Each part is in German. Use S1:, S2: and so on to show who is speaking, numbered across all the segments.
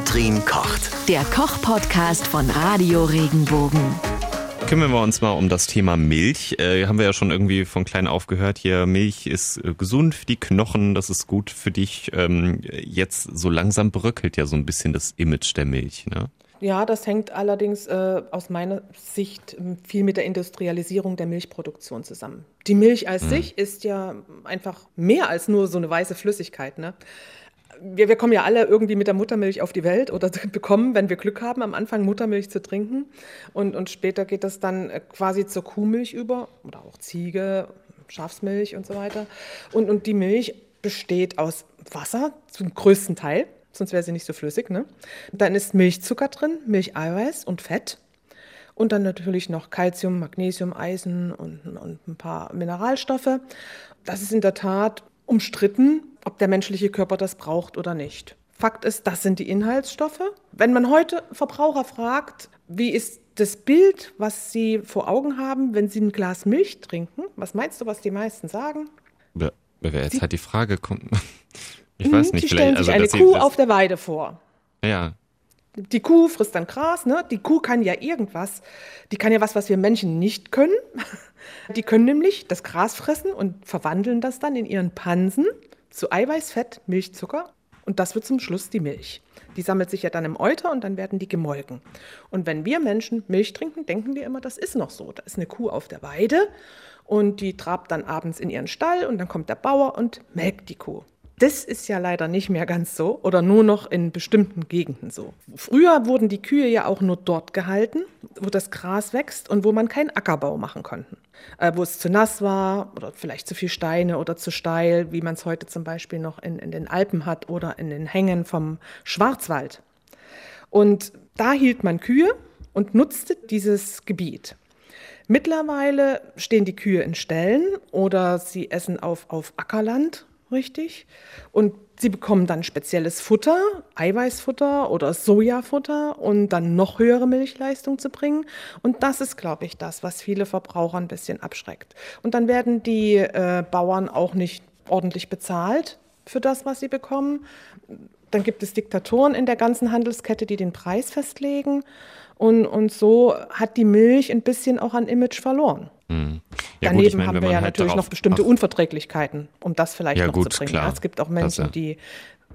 S1: Katrin kocht.
S2: Der Koch-Podcast von Radio Regenbogen.
S3: Kümmern wir uns mal um das Thema Milch. Äh, haben wir ja schon irgendwie von klein auf gehört hier. Milch ist äh, gesund für die Knochen, das ist gut für dich. Ähm, jetzt so langsam bröckelt ja so ein bisschen das Image der Milch. Ne?
S4: Ja, das hängt allerdings äh, aus meiner Sicht ähm, viel mit der Industrialisierung der Milchproduktion zusammen. Die Milch als mhm. sich ist ja einfach mehr als nur so eine weiße Flüssigkeit. Ne? Wir, wir, kommen ja alle irgendwie mit der Muttermilch auf die Welt oder bekommen, wenn wir Glück haben, am Anfang Muttermilch zu trinken. Und, und später geht das dann äh, quasi zur Kuhmilch über oder auch Ziege, Schafsmilch und so weiter. Und, und die Milch besteht aus Wasser zum größten Teil sonst wäre sie nicht so flüssig. Ne? Dann ist Milchzucker drin, Milcheiweiß und Fett. Und dann natürlich noch Calcium, Magnesium, Eisen und, und ein paar Mineralstoffe. Das ist in der Tat umstritten, ob der menschliche Körper das braucht oder nicht. Fakt ist, das sind die Inhaltsstoffe. Wenn man heute Verbraucher fragt, wie ist das Bild, was sie vor Augen haben, wenn sie ein Glas Milch trinken, was meinst du, was die meisten sagen?
S3: Ja, jetzt halt die Frage kommt. Ich weiß nicht,
S4: die stellen sich also, eine Kuh auf der Weide vor.
S3: Ja.
S4: Die Kuh frisst dann Gras, ne? Die Kuh kann ja irgendwas. Die kann ja was, was wir Menschen nicht können. Die können nämlich das Gras fressen und verwandeln das dann in ihren Pansen zu Eiweiß, Fett, Milchzucker und das wird zum Schluss die Milch. Die sammelt sich ja dann im Euter und dann werden die gemolken. Und wenn wir Menschen Milch trinken, denken wir immer, das ist noch so. Da ist eine Kuh auf der Weide und die trabt dann abends in ihren Stall und dann kommt der Bauer und melkt die Kuh. Das ist ja leider nicht mehr ganz so oder nur noch in bestimmten Gegenden so. Früher wurden die Kühe ja auch nur dort gehalten, wo das Gras wächst und wo man keinen Ackerbau machen konnte. Äh, wo es zu nass war oder vielleicht zu viel Steine oder zu steil, wie man es heute zum Beispiel noch in, in den Alpen hat oder in den Hängen vom Schwarzwald. Und da hielt man Kühe und nutzte dieses Gebiet. Mittlerweile stehen die Kühe in Ställen oder sie essen auf, auf Ackerland richtig. Und sie bekommen dann spezielles Futter, Eiweißfutter oder Sojafutter und dann noch höhere Milchleistung zu bringen. Und das ist, glaube ich, das, was viele Verbraucher ein bisschen abschreckt. Und dann werden die äh, Bauern auch nicht ordentlich bezahlt für das, was sie bekommen. Dann gibt es Diktatoren in der ganzen Handelskette, die den Preis festlegen. Und, und so hat die Milch ein bisschen auch an Image verloren. Mhm. Ja, Daneben gut, meine, haben wir ja halt natürlich noch bestimmte Unverträglichkeiten, um das vielleicht ja, noch gut, zu bringen. Klar. Es gibt auch Menschen, die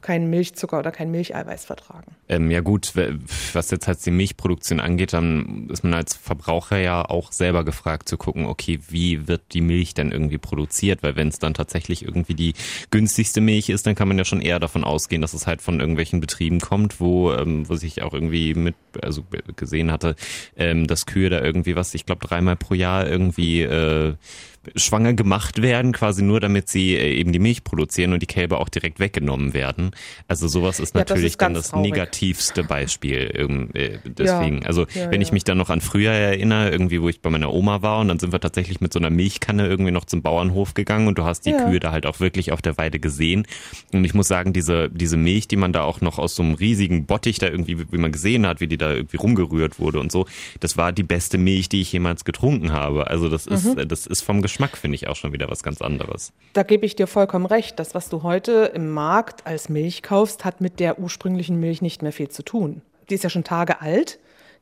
S4: keinen Milchzucker oder kein Milcheiweiß vertragen.
S3: Ähm, ja gut, was jetzt halt die Milchproduktion angeht, dann ist man als Verbraucher ja auch selber gefragt zu gucken, okay, wie wird die Milch denn irgendwie produziert? Weil wenn es dann tatsächlich irgendwie die günstigste Milch ist, dann kann man ja schon eher davon ausgehen, dass es halt von irgendwelchen Betrieben kommt, wo, ähm, wo sich auch irgendwie mit, also gesehen hatte, ähm, dass Kühe da irgendwie was, ich glaube dreimal pro Jahr irgendwie äh, schwanger gemacht werden, quasi nur damit sie äh, eben die Milch produzieren und die Kälber auch direkt weggenommen werden. Also sowas ist ja, natürlich ist dann das traurig. negativste Beispiel. Ähm, äh, deswegen, ja, also ja, wenn ich mich dann noch an früher erinnere, irgendwie wo ich bei meiner Oma war und dann sind wir tatsächlich mit so einer Milchkanne irgendwie noch zum Bauernhof gegangen und du hast die Kühe da halt auch wirklich auf der Weide gesehen. Und ich muss sagen, diese, diese Milch, die man da auch noch aus so einem riesigen Bottich da irgendwie, wie man gesehen hat, wie die da irgendwie rumgerührt wurde und so, das war die beste Milch, die ich jemals getrunken habe. Also das ist, mhm. das ist vom Geschmack Geschmack finde ich auch schon wieder was ganz anderes.
S4: Da gebe ich dir vollkommen recht. Das, was du heute im Markt als Milch kaufst, hat mit der ursprünglichen Milch nicht mehr viel zu tun. Die ist ja schon Tage alt.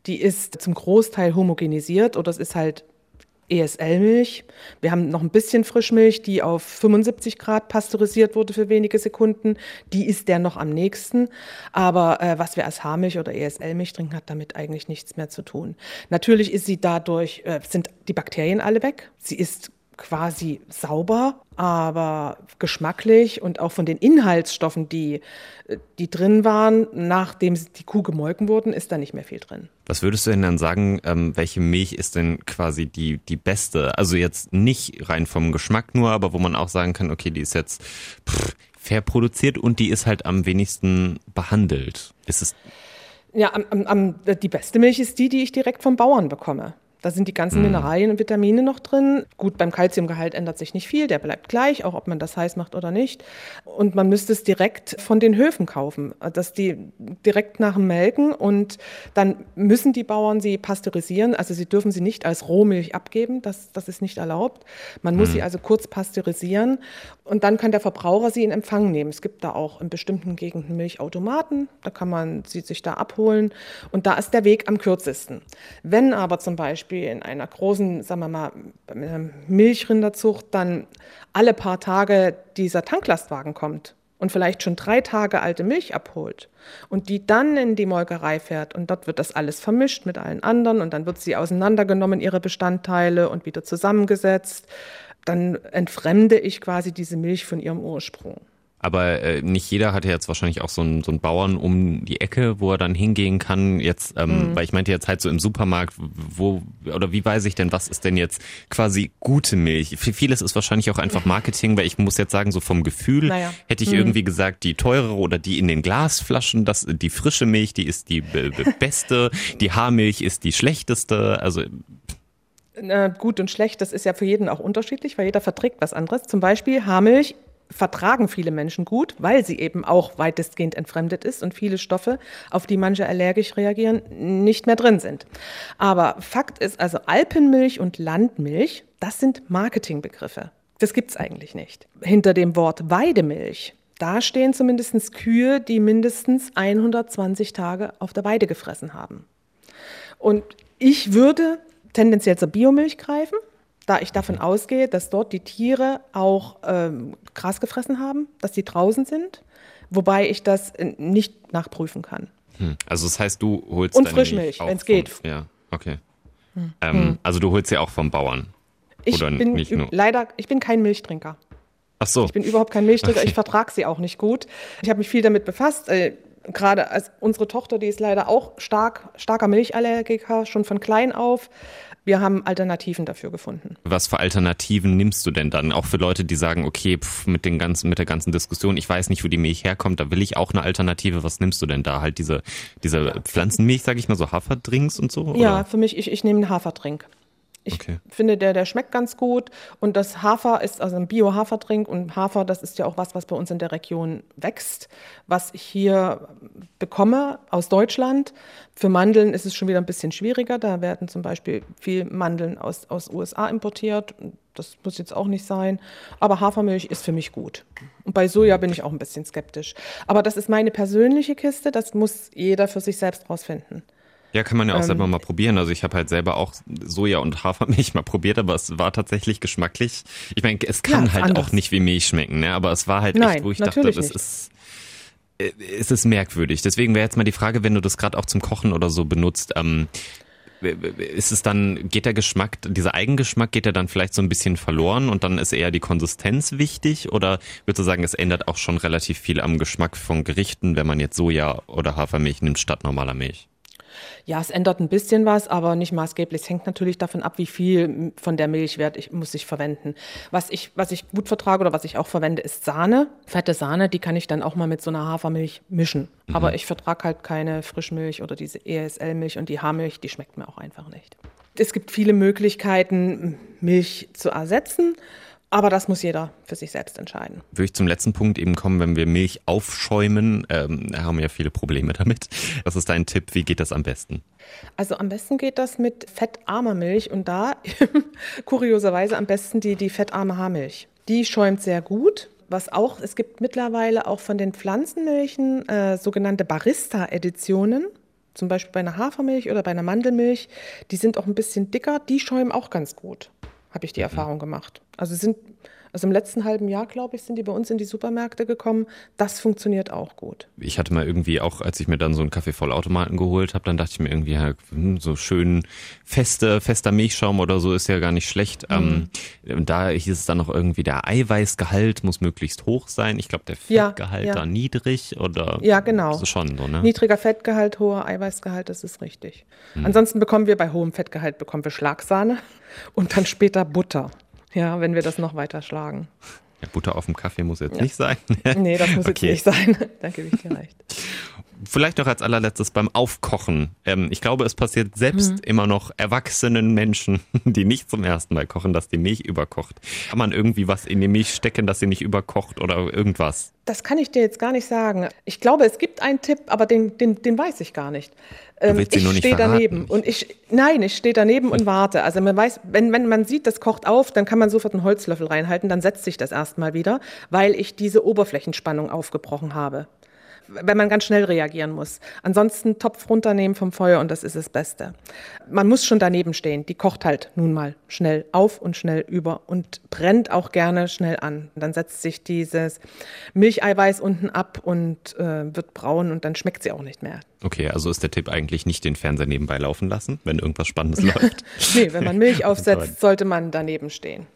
S4: Die ist zum Großteil homogenisiert oder es ist halt ESL-Milch. Wir haben noch ein bisschen Frischmilch, die auf 75 Grad pasteurisiert wurde für wenige Sekunden. Die ist der noch am nächsten. Aber äh, was wir als Haarmilch oder ESL-Milch trinken, hat damit eigentlich nichts mehr zu tun. Natürlich ist sie dadurch, äh, sind die Bakterien alle weg. Sie ist quasi sauber, aber geschmacklich und auch von den Inhaltsstoffen, die, die drin waren, nachdem die Kuh gemolken wurden, ist da nicht mehr viel drin.
S3: Was würdest du denn dann sagen, ähm, welche Milch ist denn quasi die, die beste? Also jetzt nicht rein vom Geschmack nur, aber wo man auch sagen kann, okay, die ist jetzt pff, fair produziert und die ist halt am wenigsten behandelt. Ist es
S4: ja, am, am, die beste Milch ist die, die ich direkt vom Bauern bekomme. Da sind die ganzen Mineralien und Vitamine noch drin. Gut, beim Kalziumgehalt ändert sich nicht viel, der bleibt gleich, auch ob man das heiß macht oder nicht. Und man müsste es direkt von den Höfen kaufen, dass die direkt nach dem Melken und dann müssen die Bauern sie pasteurisieren. Also sie dürfen sie nicht als Rohmilch abgeben, das, das ist nicht erlaubt. Man muss sie also kurz pasteurisieren und dann kann der Verbraucher sie in Empfang nehmen. Es gibt da auch in bestimmten Gegenden Milchautomaten, da kann man sie sich da abholen und da ist der Weg am kürzesten. Wenn aber zum Beispiel in einer großen, sagen wir mal, Milchrinderzucht dann alle paar Tage dieser Tanklastwagen kommt und vielleicht schon drei Tage alte Milch abholt und die dann in die Molkerei fährt und dort wird das alles vermischt mit allen anderen und dann wird sie auseinandergenommen, ihre Bestandteile und wieder zusammengesetzt, dann entfremde ich quasi diese Milch von ihrem Ursprung.
S3: Aber äh, nicht jeder hat ja jetzt wahrscheinlich auch so einen, so einen Bauern um die Ecke, wo er dann hingehen kann. Jetzt, ähm, mhm. weil ich meinte jetzt halt so im Supermarkt, wo oder wie weiß ich denn, was ist denn jetzt quasi gute Milch? Vieles ist wahrscheinlich auch einfach Marketing, weil ich muss jetzt sagen, so vom Gefühl naja. hätte ich mhm. irgendwie gesagt, die teurere oder die in den Glasflaschen, das die frische Milch, die ist die beste, die Haarmilch ist die schlechteste. Also
S4: gut und schlecht, das ist ja für jeden auch unterschiedlich, weil jeder verträgt was anderes. Zum Beispiel Haarmilch vertragen viele Menschen gut, weil sie eben auch weitestgehend entfremdet ist und viele Stoffe, auf die manche allergisch reagieren, nicht mehr drin sind. Aber Fakt ist also Alpenmilch und Landmilch, das sind Marketingbegriffe. Das gibt es eigentlich nicht. Hinter dem Wort Weidemilch, da stehen zumindest Kühe, die mindestens 120 Tage auf der Weide gefressen haben. Und ich würde tendenziell zur Biomilch greifen, da ich davon ausgehe, dass dort die Tiere auch ähm, Gras gefressen haben, dass die draußen sind, wobei ich das äh, nicht nachprüfen kann.
S3: Hm. Also das heißt, du holst
S4: und Frischmilch, wenn es geht.
S3: Ja, okay. Hm. Ähm, hm. Also du holst sie auch vom Bauern.
S4: Ich Oder bin nicht nur? leider, ich bin kein Milchtrinker.
S3: Ach so.
S4: Ich bin überhaupt kein Milchtrinker. Okay. Ich vertrage sie auch nicht gut. Ich habe mich viel damit befasst. Gerade als unsere Tochter, die ist leider auch stark, starker Milchallergiker, schon von klein auf. Wir haben Alternativen dafür gefunden.
S3: Was für Alternativen nimmst du denn dann? Auch für Leute, die sagen, okay, pff, mit, den ganzen, mit der ganzen Diskussion, ich weiß nicht, wo die Milch herkommt, da will ich auch eine Alternative. Was nimmst du denn da? Halt diese, diese Pflanzenmilch, sage ich mal, so Haferdrinks und so? Oder?
S4: Ja, für mich, ich, ich nehme einen Haferdrink. Ich okay. finde, der, der schmeckt ganz gut. Und das Hafer ist also ein Bio-Haferdrink. Und Hafer, das ist ja auch was, was bei uns in der Region wächst, was ich hier bekomme aus Deutschland. Für Mandeln ist es schon wieder ein bisschen schwieriger. Da werden zum Beispiel viel Mandeln aus, aus USA importiert. Das muss jetzt auch nicht sein. Aber Hafermilch ist für mich gut. Und bei Soja bin ich auch ein bisschen skeptisch. Aber das ist meine persönliche Kiste. Das muss jeder für sich selbst rausfinden.
S3: Ja, kann man ja auch ähm, selber mal probieren. Also ich habe halt selber auch Soja und Hafermilch mal probiert, aber es war tatsächlich geschmacklich. Ich meine, es kann ja, halt anders. auch nicht wie Milch schmecken, ne? aber es war halt Nein, echt, wo ich dachte, das nicht. ist äh, es ist merkwürdig. Deswegen wäre jetzt mal die Frage, wenn du das gerade auch zum Kochen oder so benutzt, ähm, ist es dann, geht der Geschmack, dieser Eigengeschmack, geht der dann vielleicht so ein bisschen verloren und dann ist eher die Konsistenz wichtig? Oder würdest du sagen, es ändert auch schon relativ viel am Geschmack von Gerichten, wenn man jetzt Soja oder Hafermilch nimmt statt normaler Milch?
S4: Ja, es ändert ein bisschen was, aber nicht maßgeblich. Es hängt natürlich davon ab, wie viel von der Milchwert ich, muss ich verwenden. Was ich, was ich gut vertrage oder was ich auch verwende, ist Sahne. Fette Sahne, die kann ich dann auch mal mit so einer Hafermilch mischen. Mhm. Aber ich vertrage halt keine Frischmilch oder diese ESL-Milch und die Haarmilch, die schmeckt mir auch einfach nicht. Es gibt viele Möglichkeiten, Milch zu ersetzen. Aber das muss jeder für sich selbst entscheiden.
S3: Würde ich zum letzten Punkt eben kommen, wenn wir Milch aufschäumen, ähm, haben wir ja viele Probleme damit. Was ist dein Tipp? Wie geht das am besten?
S4: Also am besten geht das mit fettarmer Milch und da kurioserweise am besten die, die fettarme Haarmilch. Die schäumt sehr gut. Was auch, es gibt mittlerweile auch von den Pflanzenmilchen äh, sogenannte Barista-Editionen zum Beispiel bei einer Hafermilch oder bei einer Mandelmilch, die sind auch ein bisschen dicker, die schäumen auch ganz gut habe ich die mhm. Erfahrung gemacht. Also sind also im letzten halben Jahr, glaube ich, sind die bei uns in die Supermärkte gekommen. Das funktioniert auch gut.
S3: Ich hatte mal irgendwie auch, als ich mir dann so einen Kaffeevollautomaten geholt habe, dann dachte ich mir irgendwie, ja, hm, so schön feste, fester Milchschaum oder so ist ja gar nicht schlecht. Mhm. Ähm, da hieß es dann noch irgendwie, der Eiweißgehalt muss möglichst hoch sein. Ich glaube, der Fettgehalt ja, ja. da niedrig oder?
S4: Ja, genau.
S3: Ist schon so, ne?
S4: Niedriger Fettgehalt, hoher Eiweißgehalt, das ist richtig. Mhm. Ansonsten bekommen wir bei hohem Fettgehalt bekommen wir Schlagsahne und dann später Butter. Ja, wenn wir das noch weiter schlagen.
S3: Ja, Butter auf dem Kaffee muss jetzt ja. nicht sein.
S4: nee, das muss okay. jetzt nicht sein. Danke, wie dir recht.
S3: Vielleicht noch als allerletztes beim Aufkochen. Ähm, ich glaube, es passiert selbst mhm. immer noch erwachsenen Menschen, die nicht zum ersten Mal kochen, dass die Milch überkocht. Kann man irgendwie was in die Milch stecken, dass sie nicht überkocht oder irgendwas?
S4: Das kann ich dir jetzt gar nicht sagen. Ich glaube, es gibt einen Tipp, aber den, den, den weiß ich gar nicht. Ähm, ich stehe daneben und ich nein, ich stehe daneben und warte. Also man weiß, wenn, wenn man sieht, das kocht auf, dann kann man sofort einen Holzlöffel reinhalten, dann setzt sich das erstmal wieder, weil ich diese Oberflächenspannung aufgebrochen habe wenn man ganz schnell reagieren muss. Ansonsten Topf runternehmen vom Feuer und das ist das Beste. Man muss schon daneben stehen. Die kocht halt nun mal schnell auf und schnell über und brennt auch gerne schnell an. Dann setzt sich dieses Milcheiweiß unten ab und äh, wird braun und dann schmeckt sie auch nicht mehr.
S3: Okay, also ist der Tipp eigentlich nicht den Fernseher nebenbei laufen lassen, wenn irgendwas Spannendes läuft?
S4: nee, wenn man Milch aufsetzt, sollte man daneben stehen.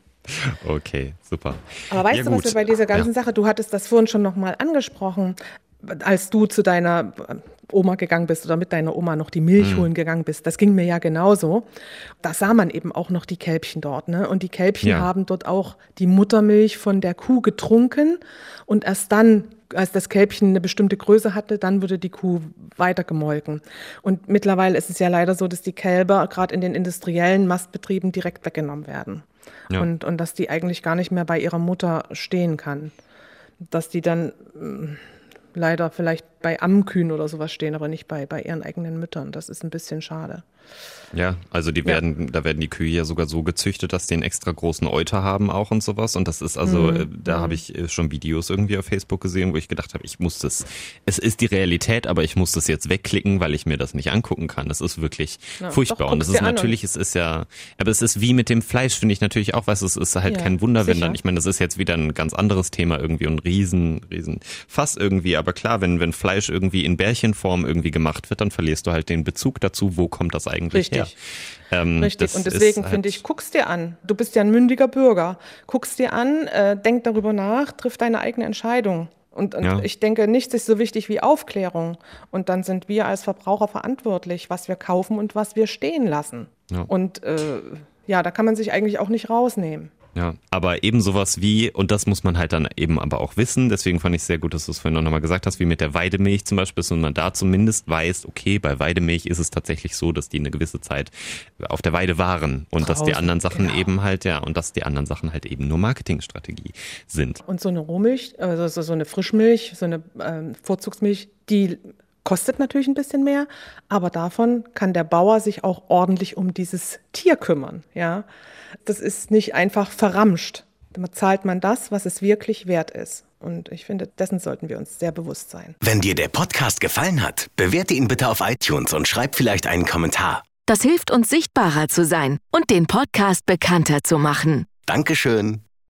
S3: Okay, super.
S4: Aber weißt ja, du, was wir bei dieser ganzen ja. Sache, du hattest das vorhin schon nochmal angesprochen, als du zu deiner Oma gegangen bist oder mit deiner Oma noch die Milch mhm. holen gegangen bist, das ging mir ja genauso. Da sah man eben auch noch die Kälbchen dort. Ne? Und die Kälbchen ja. haben dort auch die Muttermilch von der Kuh getrunken und erst dann als das Kälbchen eine bestimmte Größe hatte, dann wurde die Kuh weiter gemolken. Und mittlerweile ist es ja leider so, dass die Kälber gerade in den industriellen Mastbetrieben direkt weggenommen werden. Ja. Und, und dass die eigentlich gar nicht mehr bei ihrer Mutter stehen kann. Dass die dann leider vielleicht bei Ammkühen oder sowas stehen, aber nicht bei, bei ihren eigenen Müttern. Das ist ein bisschen schade.
S3: Ja, also die werden, ja. da werden die Kühe ja sogar so gezüchtet, dass die einen extra großen Euter haben auch und sowas. Und das ist also, mhm. Äh, da mhm. habe ich äh, schon Videos irgendwie auf Facebook gesehen, wo ich gedacht habe, ich muss das, es ist die Realität, aber ich muss das jetzt wegklicken, weil ich mir das nicht angucken kann. Das ist wirklich ja, furchtbar. Doch, und es ist natürlich, es ist ja, aber es ist wie mit dem Fleisch, finde ich natürlich auch, was es ist halt ja, kein Wunder, sicher. wenn dann, ich meine, das ist jetzt wieder ein ganz anderes Thema irgendwie und riesen, riesen Fass irgendwie. Aber klar, wenn, wenn Fleisch irgendwie in Bärchenform irgendwie gemacht wird, dann verlierst du halt den Bezug dazu, wo kommt das eigentlich
S4: Richtig. her. Ähm, Richtig. Und deswegen halt finde ich, guck's dir an. Du bist ja ein mündiger Bürger. Guck's dir an, äh, denk darüber nach, triff deine eigene Entscheidung. Und, und ja. ich denke, nichts ist so wichtig wie Aufklärung. Und dann sind wir als Verbraucher verantwortlich, was wir kaufen und was wir stehen lassen. Ja. Und äh, ja, da kann man sich eigentlich auch nicht rausnehmen.
S3: Ja, aber eben sowas wie, und das muss man halt dann eben aber auch wissen, deswegen fand ich sehr gut, dass du es vorhin auch nochmal gesagt hast, wie mit der Weidemilch zum Beispiel, und man da zumindest weiß, okay, bei Weidemilch ist es tatsächlich so, dass die eine gewisse Zeit auf der Weide waren und Draußen, dass die anderen Sachen genau. eben halt, ja, und dass die anderen Sachen halt eben nur Marketingstrategie sind.
S4: Und so eine Rohmilch, also so eine Frischmilch, so eine ähm, Vorzugsmilch, die kostet natürlich ein bisschen mehr, aber davon kann der Bauer sich auch ordentlich um dieses Tier kümmern, ja. Das ist nicht einfach verramscht. Da zahlt man das, was es wirklich wert ist. Und ich finde, dessen sollten wir uns sehr bewusst sein.
S1: Wenn dir der Podcast gefallen hat, bewerte ihn bitte auf iTunes und schreib vielleicht einen Kommentar.
S2: Das hilft uns sichtbarer zu sein und den Podcast bekannter zu machen.
S1: Dankeschön.